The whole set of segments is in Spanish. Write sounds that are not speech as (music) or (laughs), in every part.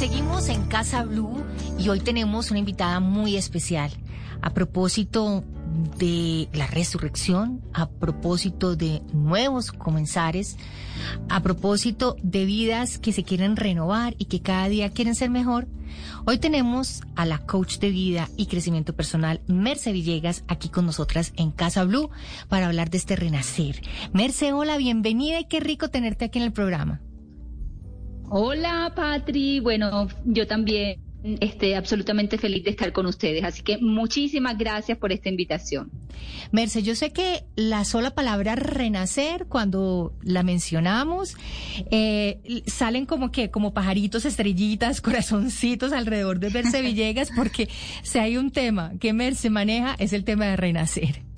Seguimos en Casa Blue y hoy tenemos una invitada muy especial. A propósito de la resurrección, a propósito de nuevos comenzares, a propósito de vidas que se quieren renovar y que cada día quieren ser mejor, hoy tenemos a la coach de vida y crecimiento personal, Merce Villegas, aquí con nosotras en Casa Blue para hablar de este renacer. Merce, hola, bienvenida y qué rico tenerte aquí en el programa. Hola, Patri. Bueno, yo también estoy absolutamente feliz de estar con ustedes. Así que muchísimas gracias por esta invitación. Merce, yo sé que la sola palabra renacer, cuando la mencionamos, eh, salen como que, como pajaritos, estrellitas, (laughs) corazoncitos alrededor de Merce (laughs) Villegas, porque si hay un tema que Merce maneja, es el tema de renacer.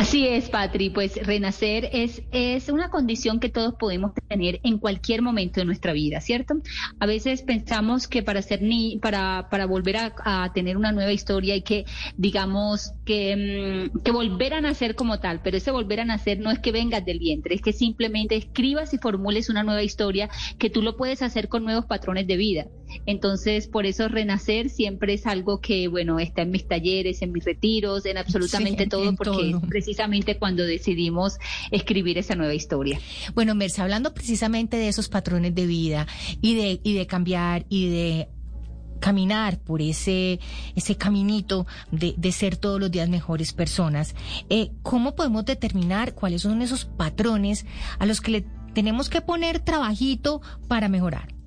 Así es, Patri, pues renacer es, es una condición que todos podemos tener en cualquier momento de nuestra vida, ¿cierto? A veces pensamos que para ser ni, para, para volver a, tener una nueva historia hay que, digamos, que, mm, que volver a nacer como tal, pero ese volver a nacer no es que vengas del vientre, es que simplemente escribas y formules una nueva historia que tú lo puedes hacer con nuevos patrones de vida. Entonces, por eso renacer siempre es algo que, bueno, está en mis talleres, en mis retiros, en absolutamente todo, porque es precisamente cuando decidimos escribir esa nueva historia. Bueno, Merce, hablando precisamente de esos patrones de vida y de, y de cambiar y de caminar por ese, ese caminito de, de, ser todos los días mejores personas, eh, ¿cómo podemos determinar cuáles son esos patrones a los que le tenemos que poner trabajito para mejorar?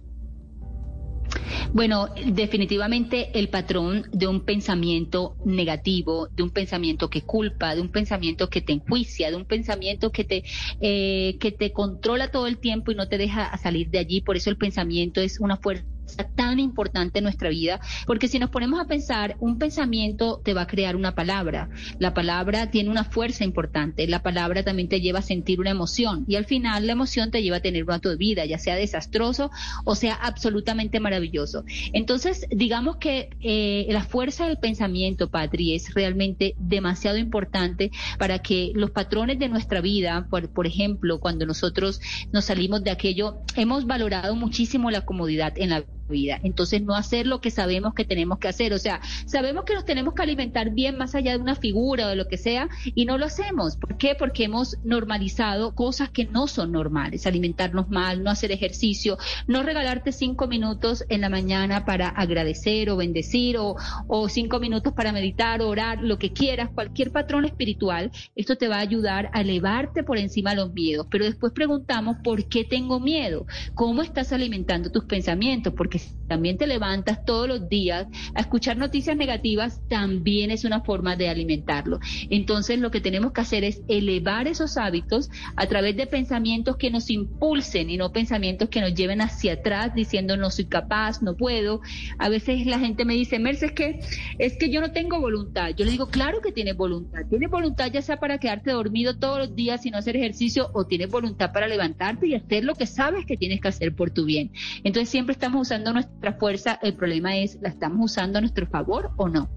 Bueno, definitivamente el patrón de un pensamiento negativo, de un pensamiento que culpa, de un pensamiento que te enjuicia, de un pensamiento que te, eh, que te controla todo el tiempo y no te deja salir de allí. Por eso el pensamiento es una fuerza tan importante en nuestra vida, porque si nos ponemos a pensar, un pensamiento te va a crear una palabra. La palabra tiene una fuerza importante. La palabra también te lleva a sentir una emoción y al final la emoción te lleva a tener un acto de vida, ya sea desastroso o sea absolutamente maravilloso. Entonces, digamos que eh, la fuerza del pensamiento, Patri, es realmente demasiado importante para que los patrones de nuestra vida, por, por ejemplo, cuando nosotros nos salimos de aquello, hemos valorado muchísimo la comodidad en la vida. Entonces, no hacer lo que sabemos que tenemos que hacer. O sea, sabemos que nos tenemos que alimentar bien más allá de una figura o de lo que sea y no lo hacemos. ¿Por qué? Porque hemos normalizado cosas que no son normales. Alimentarnos mal, no hacer ejercicio, no regalarte cinco minutos en la mañana para agradecer o bendecir o, o cinco minutos para meditar, orar, lo que quieras, cualquier patrón espiritual. Esto te va a ayudar a elevarte por encima de los miedos. Pero después preguntamos, ¿por qué tengo miedo? ¿Cómo estás alimentando tus pensamientos? Porque también te levantas todos los días a escuchar noticias negativas, también es una forma de alimentarlo. Entonces lo que tenemos que hacer es elevar esos hábitos a través de pensamientos que nos impulsen y no pensamientos que nos lleven hacia atrás diciendo no soy capaz, no puedo. A veces la gente me dice, Merce, es que, es que yo no tengo voluntad. Yo le digo, claro que tienes voluntad. Tienes voluntad ya sea para quedarte dormido todos los días y no hacer ejercicio o tienes voluntad para levantarte y hacer lo que sabes que tienes que hacer por tu bien. Entonces siempre estamos usando nuestra fuerza, el problema es, ¿la estamos usando a nuestro favor o no?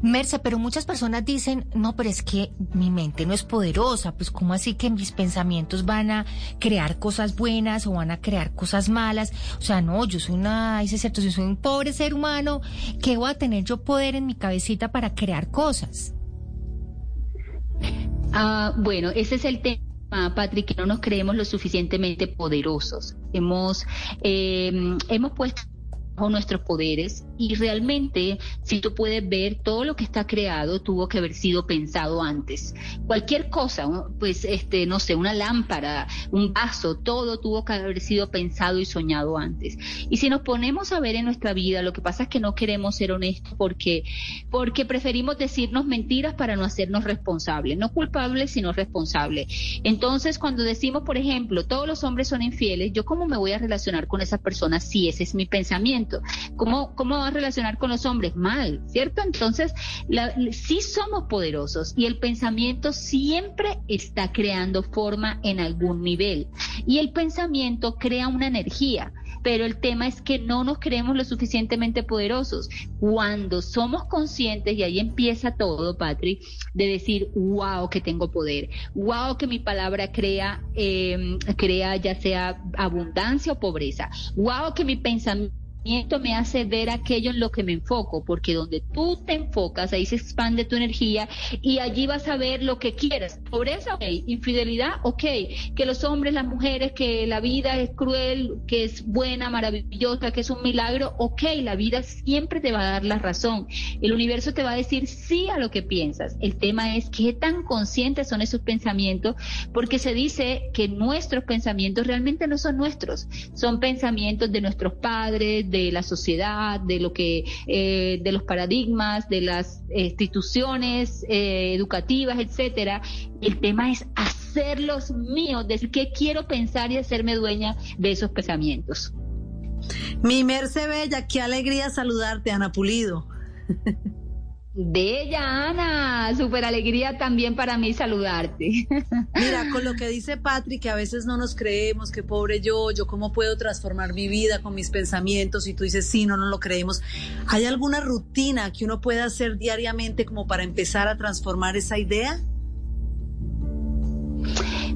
Merce, pero muchas personas dicen, no, pero es que mi mente no es poderosa, pues ¿cómo así que mis pensamientos van a crear cosas buenas o van a crear cosas malas? O sea, no, yo soy una, dice cierto, si soy un pobre ser humano, ¿qué voy a tener yo poder en mi cabecita para crear cosas? Ah, bueno, ese es el tema Patrick, que no nos creemos lo suficientemente poderosos. Hemos, eh, hemos puesto nuestros poderes y realmente si tú puedes ver todo lo que está creado tuvo que haber sido pensado antes. Cualquier cosa, pues este no sé, una lámpara, un vaso, todo tuvo que haber sido pensado y soñado antes. Y si nos ponemos a ver en nuestra vida, lo que pasa es que no queremos ser honestos porque porque preferimos decirnos mentiras para no hacernos responsables, no culpables sino responsables. Entonces, cuando decimos, por ejemplo, todos los hombres son infieles, yo cómo me voy a relacionar con esas personas si ese es mi pensamiento ¿Cómo, cómo va a relacionar con los hombres? Mal, ¿cierto? Entonces, sí somos poderosos y el pensamiento siempre está creando forma en algún nivel. Y el pensamiento crea una energía. pero el tema es que no nos creemos lo suficientemente poderosos. Cuando somos conscientes, y ahí empieza todo, Patrick, de decir, wow, que tengo poder, wow, que mi palabra crea, eh, crea ya sea abundancia o pobreza, wow, que mi pensamiento me hace ver aquello en lo que me enfoco, porque donde tú te enfocas, ahí se expande tu energía y allí vas a ver lo que quieres. Pobreza, ok. Infidelidad, ok. Que los hombres, las mujeres, que la vida es cruel, que es buena, maravillosa, que es un milagro, ok. La vida siempre te va a dar la razón. El universo te va a decir sí a lo que piensas. El tema es qué tan conscientes son esos pensamientos, porque se dice que nuestros pensamientos realmente no son nuestros, son pensamientos de nuestros padres, de de la sociedad, de lo que, eh, de los paradigmas, de las instituciones eh, educativas, etcétera. El tema es hacerlos míos, decir que quiero pensar y hacerme dueña de esos pensamientos. Mi Merce Bella, qué alegría saludarte, Ana Pulido. (laughs) Bella Ana, súper alegría también para mí saludarte. (laughs) Mira, con lo que dice Patrick, que a veces no nos creemos, que pobre yo, yo cómo puedo transformar mi vida con mis pensamientos, y tú dices, sí, no nos lo creemos. ¿Hay alguna rutina que uno pueda hacer diariamente como para empezar a transformar esa idea?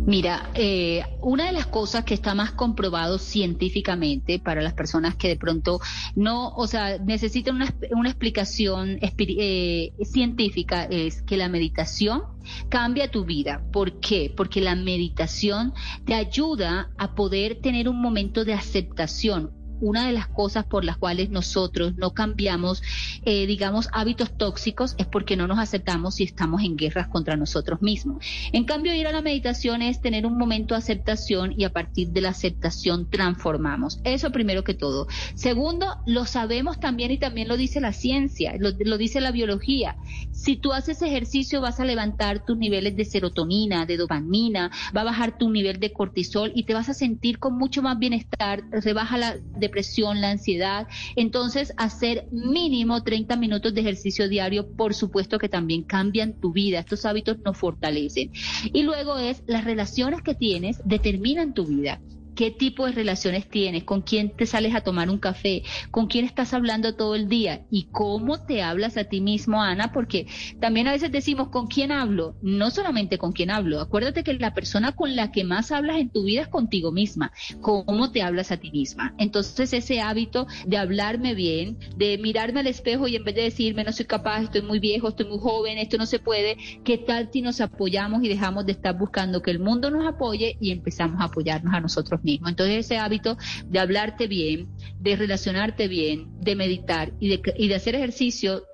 Mira, eh, una de las cosas que está más comprobado científicamente para las personas que de pronto no, o sea, necesitan una, una explicación eh, científica es que la meditación cambia tu vida. ¿Por qué? Porque la meditación te ayuda a poder tener un momento de aceptación, una de las cosas por las cuales nosotros no cambiamos, eh, digamos, hábitos tóxicos es porque no nos aceptamos y estamos en guerras contra nosotros mismos. En cambio, ir a la meditación es tener un momento de aceptación y a partir de la aceptación transformamos. Eso primero que todo. Segundo, lo sabemos también y también lo dice la ciencia, lo, dice la biología. Si tú haces ejercicio vas a levantar tus niveles de serotonina, de dopamina, va a bajar tu nivel de cortisol y te vas a sentir con mucho más bienestar, rebaja la de la ansiedad. Entonces, hacer mínimo 30 minutos de ejercicio diario, por supuesto que también cambian tu vida. Estos hábitos nos fortalecen. Y luego es las relaciones que tienes determinan tu vida qué tipo de relaciones tienes, con quién te sales a tomar un café, con quién estás hablando todo el día y cómo te hablas a ti mismo, Ana, porque también a veces decimos con quién hablo, no solamente con quién hablo, acuérdate que la persona con la que más hablas en tu vida es contigo misma, cómo te hablas a ti misma. Entonces ese hábito de hablarme bien, de mirarme al espejo y en vez de decirme no soy capaz, estoy muy viejo, estoy muy joven, esto no se puede, ¿qué tal si nos apoyamos y dejamos de estar buscando que el mundo nos apoye y empezamos a apoyarnos a nosotros mismo. Entonces ese hábito de hablarte bien, de relacionarte bien, de meditar y de, y de hacer ejercicio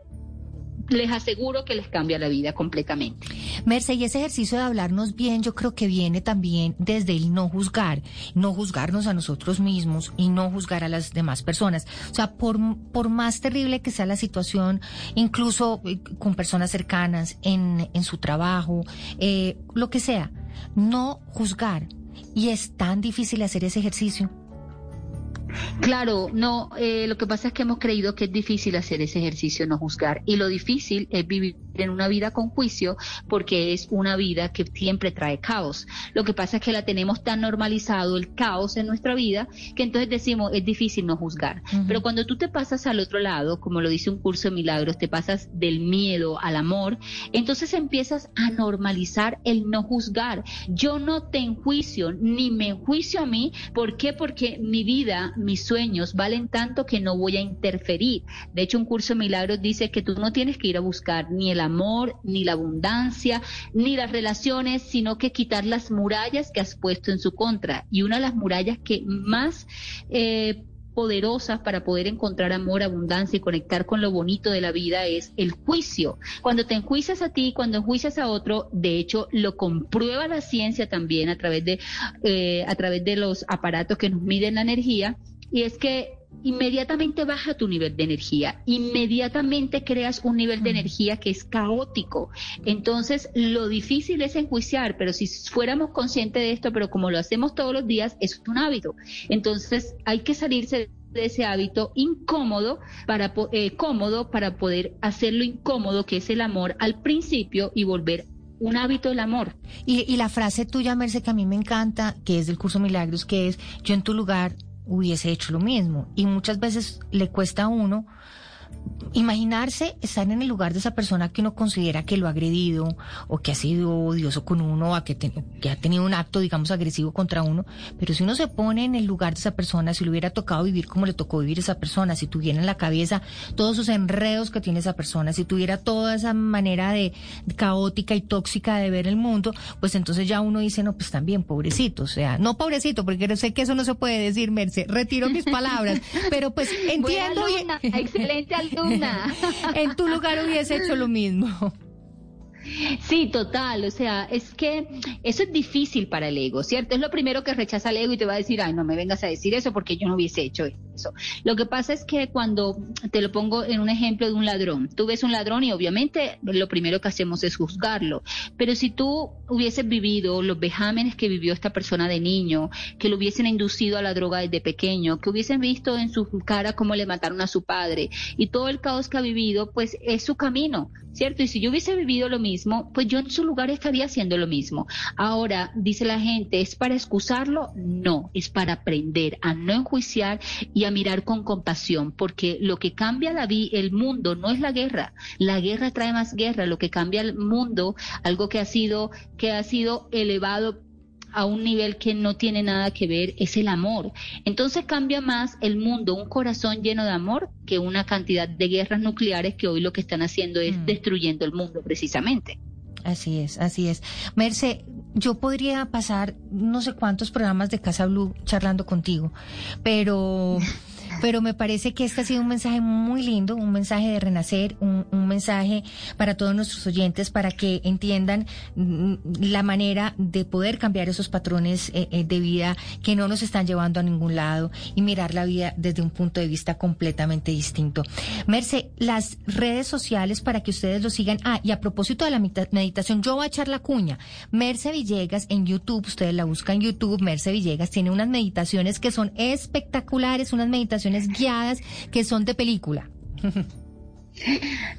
les aseguro que les cambia la vida completamente. Merce, y ese ejercicio de hablarnos bien, yo creo que viene también desde el no juzgar, no juzgarnos a nosotros mismos y no juzgar a las demás personas. O sea, por, por más terrible que sea la situación, incluso eh, con personas cercanas, en, en su trabajo, eh, lo que sea, no juzgar, y es tan difícil hacer ese ejercicio. Claro, no, eh, lo que pasa es que hemos creído que es difícil hacer ese ejercicio, no juzgar. Y lo difícil es vivir en una vida con juicio porque es una vida que siempre trae caos. Lo que pasa es que la tenemos tan normalizado el caos en nuestra vida que entonces decimos es difícil no juzgar. Pero cuando tú te pasas al otro lado, como lo dice un curso de milagros, te pasas del miedo al amor, entonces empiezas a normalizar el no juzgar. Yo no te enjuicio ni me enjuicio a mí. ¿Por qué? Porque mi vida, mis sueños valen tanto que no voy a interferir. De hecho, un curso de milagros dice que tú no tienes que ir a buscar ni el amor, ni la abundancia, ni las relaciones, sino que quitar las murallas que has puesto en su contra. Y una de las murallas que más... Eh, poderosas para poder encontrar amor, abundancia y conectar con lo bonito de la vida es el juicio. Cuando te enjuicias a ti, cuando enjuicias a otro, de hecho lo comprueba la ciencia también a través de eh, a través de los aparatos que nos miden la energía y es que inmediatamente baja tu nivel de energía, inmediatamente creas un nivel de energía que es caótico. Entonces, lo difícil es enjuiciar, pero si fuéramos conscientes de esto, pero como lo hacemos todos los días, es un hábito. Entonces, hay que salirse de ese hábito incómodo para eh, cómodo para poder hacerlo incómodo que es el amor al principio y volver un hábito del amor. Y, y la frase tuya, Merce, que a mí me encanta, que es del curso Milagros, que es yo en tu lugar hubiese hecho lo mismo. Y muchas veces le cuesta a uno imaginarse estar en el lugar de esa persona que uno considera que lo ha agredido o que ha sido odioso con uno o que, que ha tenido un acto, digamos, agresivo contra uno. Pero si uno se pone en el lugar de esa persona, si le hubiera tocado vivir como le tocó vivir esa persona, si tuviera en la cabeza todos esos enredos que tiene esa persona, si tuviera toda esa manera de caótica y tóxica de ver el mundo, pues entonces ya uno dice, no, pues también, pobrecito. O sea, no pobrecito, porque sé que eso no se puede decir, Merce. Retiro mis palabras. (laughs) pero pues entiendo. Excelente (laughs) en tu lugar hubiese hecho lo mismo. Sí, total. O sea, es que eso es difícil para el ego, ¿cierto? Es lo primero que rechaza el ego y te va a decir, ay, no me vengas a decir eso porque yo no hubiese hecho eso. Lo que pasa es que cuando te lo pongo en un ejemplo de un ladrón, tú ves un ladrón y obviamente lo primero que hacemos es juzgarlo. Pero si tú hubieses vivido los vejámenes que vivió esta persona de niño, que lo hubiesen inducido a la droga desde pequeño, que hubiesen visto en su cara cómo le mataron a su padre y todo el caos que ha vivido, pues es su camino, ¿cierto? Y si yo hubiese vivido lo mismo, pues yo en su lugar estaría haciendo lo mismo. Ahora, dice la gente, ¿es para excusarlo? No, es para aprender a no enjuiciar y a mirar con compasión, porque lo que cambia la el mundo no es la guerra, la guerra trae más guerra, lo que cambia el mundo, algo que ha sido, que ha sido elevado a un nivel que no tiene nada que ver es el amor. Entonces cambia más el mundo, un corazón lleno de amor, que una cantidad de guerras nucleares que hoy lo que están haciendo es mm. destruyendo el mundo precisamente. Así es, así es. Merce, yo podría pasar no sé cuántos programas de Casa Blue charlando contigo, pero (laughs) pero me parece que este ha sido un mensaje muy lindo, un mensaje de renacer, un, mensaje para todos nuestros oyentes para que entiendan mm, la manera de poder cambiar esos patrones eh, eh, de vida que no nos están llevando a ningún lado y mirar la vida desde un punto de vista completamente distinto. Merce, las redes sociales para que ustedes lo sigan. Ah, y a propósito de la meditación, yo voy a echar la cuña. Merce Villegas en YouTube, ustedes la buscan en YouTube, Merce Villegas tiene unas meditaciones que son espectaculares, unas meditaciones guiadas que son de película. (laughs)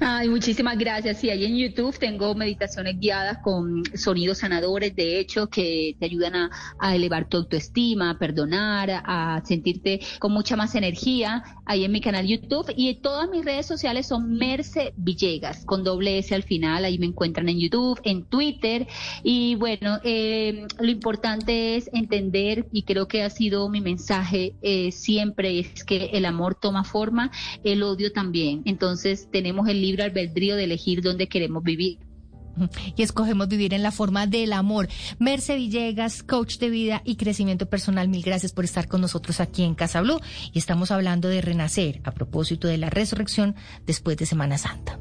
Ay, muchísimas gracias. Sí, ahí en YouTube tengo meditaciones guiadas con sonidos sanadores, de hecho, que te ayudan a, elevar tu autoestima, a perdonar, a sentirte con mucha más energía. Ahí en mi canal YouTube y todas mis redes sociales son Merce Villegas, con doble S al final. Ahí me encuentran en YouTube, en Twitter. Y bueno, eh, lo importante es entender, y creo que ha sido mi mensaje eh, siempre, es que el amor toma forma, el odio también. Entonces, tenemos el libre albedrío de elegir dónde queremos vivir. (laughs) Y escogemos vivir en la forma del amor. Merce Villegas, coach de vida y crecimiento personal, mil gracias por estar con nosotros aquí en Casa Blue. Y estamos hablando de renacer a propósito de la resurrección después de Semana Santa.